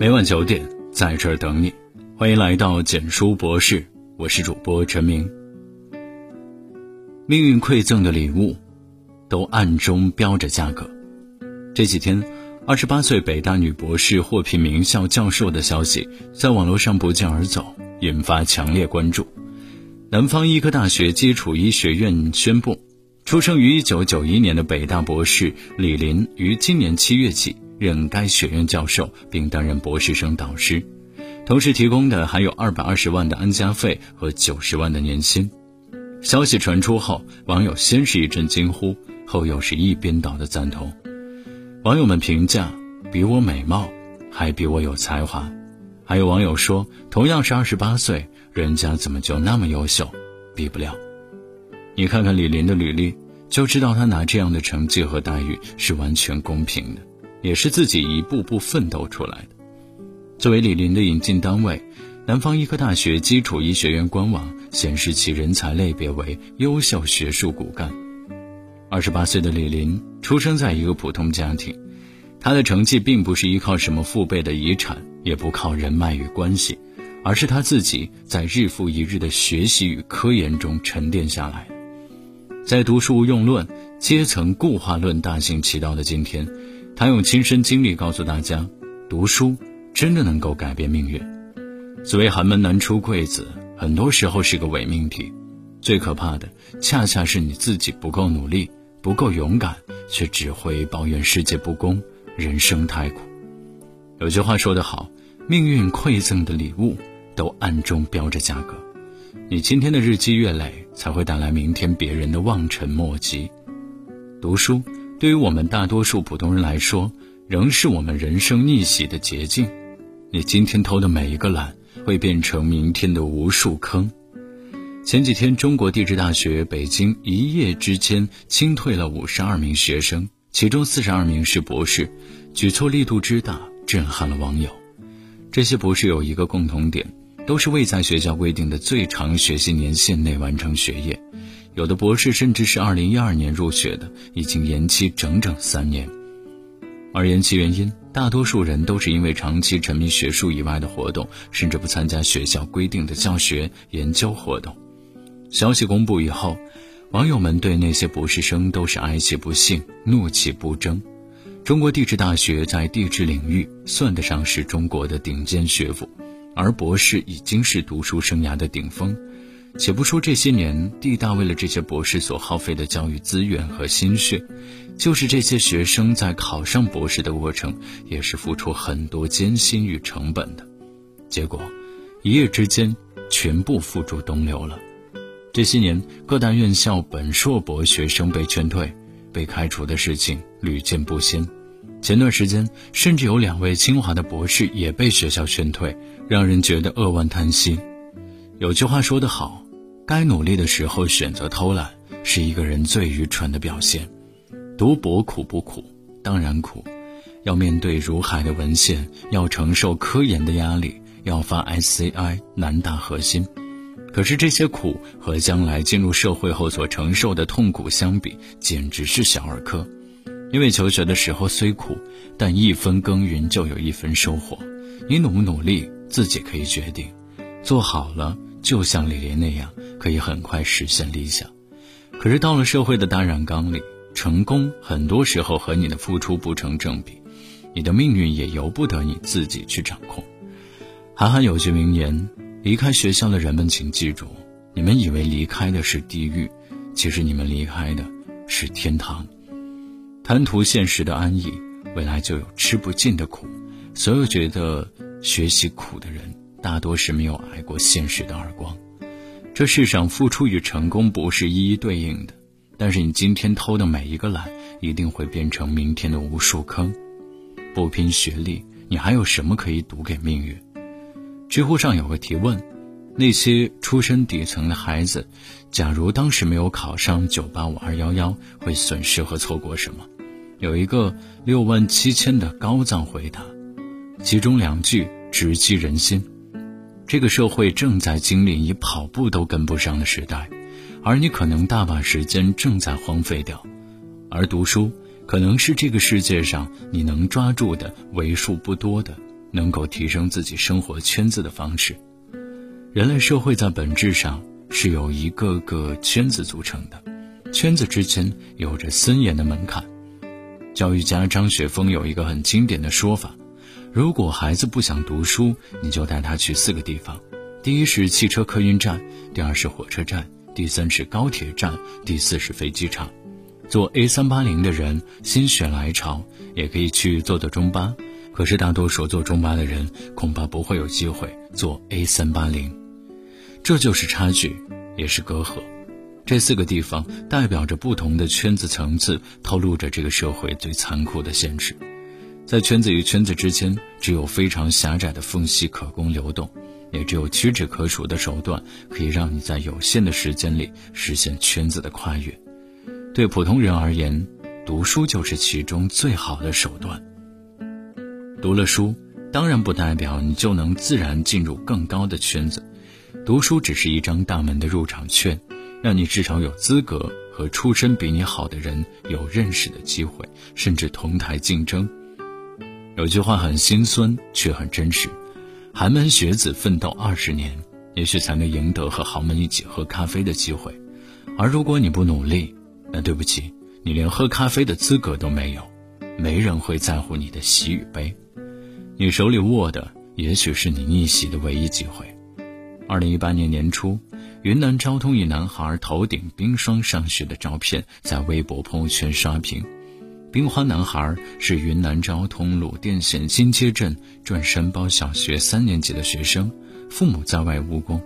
每晚九点，在这儿等你。欢迎来到简书博士，我是主播陈明。命运馈赠的礼物，都暗中标着价格。这几天，二十八岁北大女博士获聘名校教授的消息在网络上不胫而走，引发强烈关注。南方医科大学基础医学院宣布，出生于一九九一年的北大博士李林于今年七月起。任该学院教授，并担任博士生导师，同时提供的还有二百二十万的安家费和九十万的年薪。消息传出后，网友先是一阵惊呼，后又是一边倒的赞同。网友们评价：比我美貌，还比我有才华。还有网友说，同样是二十八岁，人家怎么就那么优秀？比不了。你看看李林的履历，就知道他拿这样的成绩和待遇是完全公平的。也是自己一步步奋斗出来的。作为李林的引进单位，南方医科大学基础医学院官网显示其人才类别为优秀学术骨干。二十八岁的李林出生在一个普通家庭，他的成绩并不是依靠什么父辈的遗产，也不靠人脉与关系，而是他自己在日复一日的学习与科研中沉淀下来。在读书无用论、阶层固化论大行其道的今天。他用亲身经历告诉大家，读书真的能够改变命运。所谓寒门难出贵子，很多时候是个伪命题。最可怕的，恰恰是你自己不够努力、不够勇敢，却只会抱怨世界不公、人生太苦。有句话说得好，命运馈赠的礼物都暗中标着价格。你今天的日积月累，才会带来明天别人的望尘莫及。读书。对于我们大多数普通人来说，仍是我们人生逆袭的捷径。你今天偷的每一个懒，会变成明天的无数坑。前几天，中国地质大学北京一夜之间清退了五十二名学生，其中四十二名是博士，举措力度之大，震撼了网友。这些博士有一个共同点，都是未在学校规定的最长学习年限内完成学业。有的博士甚至是二零一二年入学的，已经延期整整三年。而延期原因，大多数人都是因为长期沉迷学术以外的活动，甚至不参加学校规定的教学研究活动。消息公布以后，网友们对那些博士生都是哀其不幸，怒其不争。中国地质大学在地质领域算得上是中国的顶尖学府，而博士已经是读书生涯的顶峰。且不说这些年地大为了这些博士所耗费的教育资源和心血，就是这些学生在考上博士的过程，也是付出很多艰辛与成本的。结果，一夜之间全部付诸东流了。这些年，各大院校本硕博学生被劝退、被开除的事情屡见不鲜。前段时间，甚至有两位清华的博士也被学校劝退，让人觉得扼腕叹息。有句话说得好。该努力的时候选择偷懒，是一个人最愚蠢的表现。读博苦不苦？当然苦，要面对如海的文献，要承受科研的压力，要发 SCI 难大核心。可是这些苦和将来进入社会后所承受的痛苦相比，简直是小儿科。因为求学的时候虽苦，但一分耕耘就有一分收获。你努不努力，自己可以决定。做好了，就像李林那样。可以很快实现理想，可是到了社会的大染缸里，成功很多时候和你的付出不成正比，你的命运也由不得你自己去掌控。韩寒有句名言：“离开学校的人们，请记住，你们以为离开的是地狱，其实你们离开的是天堂。贪图现实的安逸，未来就有吃不尽的苦。所有觉得学习苦的人，大多是没有挨过现实的耳光。”这世上付出与成功不是一一对应的，但是你今天偷的每一个懒，一定会变成明天的无数坑。不拼学历，你还有什么可以赌给命运？知乎上有个提问：那些出身底层的孩子，假如当时没有考上九八五二幺幺，会损失和错过什么？有一个六万七千的高赞回答，其中两句直击人心。这个社会正在经历你跑步都跟不上的时代，而你可能大把时间正在荒废掉，而读书可能是这个世界上你能抓住的为数不多的能够提升自己生活圈子的方式。人类社会在本质上是由一个个圈子组成的，圈子之间有着森严的门槛。教育家张雪峰有一个很经典的说法：如果孩子不想读书，你就带他去四个地方，第一是汽车客运站，第二是火车站，第三是高铁站，第四是飞机场。坐 A 三八零的人心血来潮，也可以去坐坐中巴，可是大多数坐中巴的人恐怕不会有机会坐 A 三八零，这就是差距，也是隔阂。这四个地方代表着不同的圈子层次，透露着这个社会最残酷的现实。在圈子与圈子之间，只有非常狭窄的缝隙可供流动，也只有屈指可数的手段，可以让你在有限的时间里实现圈子的跨越。对普通人而言，读书就是其中最好的手段。读了书，当然不代表你就能自然进入更高的圈子，读书只是一张大门的入场券。让你至少有资格和出身比你好的人有认识的机会，甚至同台竞争。有句话很心酸，却很真实：寒门学子奋斗二十年，也许才能赢得和豪门一起喝咖啡的机会。而如果你不努力，那对不起，你连喝咖啡的资格都没有。没人会在乎你的喜与悲，你手里握的，也许是你逆袭的唯一机会。二零一八年年初。云南昭通一男孩头顶冰霜上学的照片在微博朋友圈刷屏。冰花男孩是云南昭通鲁甸县新街镇转山包小学三年级的学生，父母在外务工。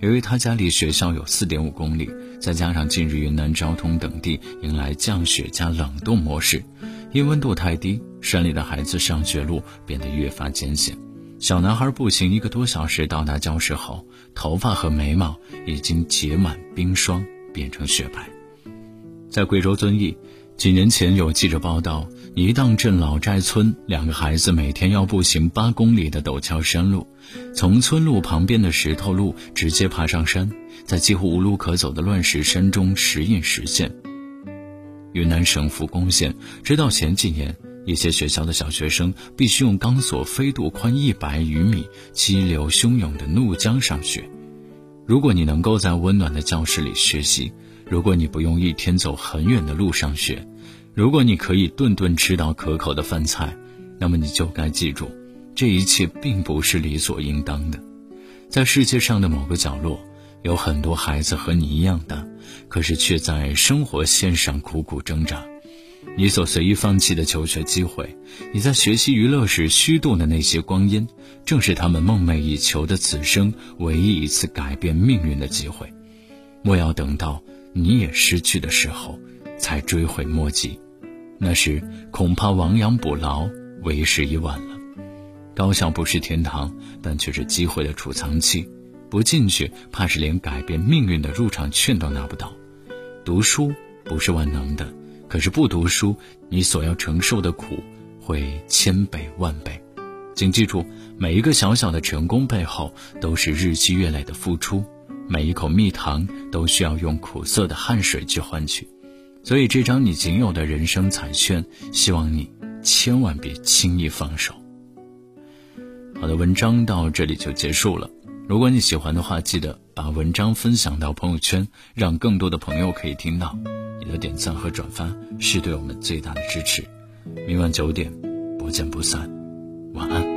由于他家离学校有四点五公里，再加上近日云南昭通等地迎来降雪加冷冻模式，因温度太低，山里的孩子上学路变得越发艰险。小男孩步行一个多小时到达教室后，头发和眉毛已经结满冰霜，变成雪白。在贵州遵义，几年前有记者报道，一荡镇老寨村两个孩子每天要步行八公里的陡峭山路，从村路旁边的石头路直接爬上山，在几乎无路可走的乱石山中时隐时现。云南省扶贡县直到前几年。一些学校的小学生必须用钢索飞渡宽一百余米、激流汹涌的怒江上学。如果你能够在温暖的教室里学习，如果你不用一天走很远的路上学，如果你可以顿顿吃到可口的饭菜，那么你就该记住，这一切并不是理所应当的。在世界上的某个角落，有很多孩子和你一样大，可是却在生活线上苦苦挣扎。你所随意放弃的求学机会，你在学习娱乐时虚度的那些光阴，正是他们梦寐以求的此生唯一一次改变命运的机会。莫要等到你也失去的时候，才追悔莫及，那时恐怕亡羊补牢，为时已晚了。高校不是天堂，但却是机会的储藏器，不进去，怕是连改变命运的入场券都拿不到。读书不是万能的。可是不读书，你所要承受的苦会千倍万倍。请记住，每一个小小的成功背后，都是日积月累的付出；每一口蜜糖都需要用苦涩的汗水去换取。所以，这张你仅有的人生彩券，希望你千万别轻易放手。好的，文章到这里就结束了。如果你喜欢的话，记得把文章分享到朋友圈，让更多的朋友可以听到。你的点赞和转发是对我们最大的支持。明晚九点，不见不散。晚安。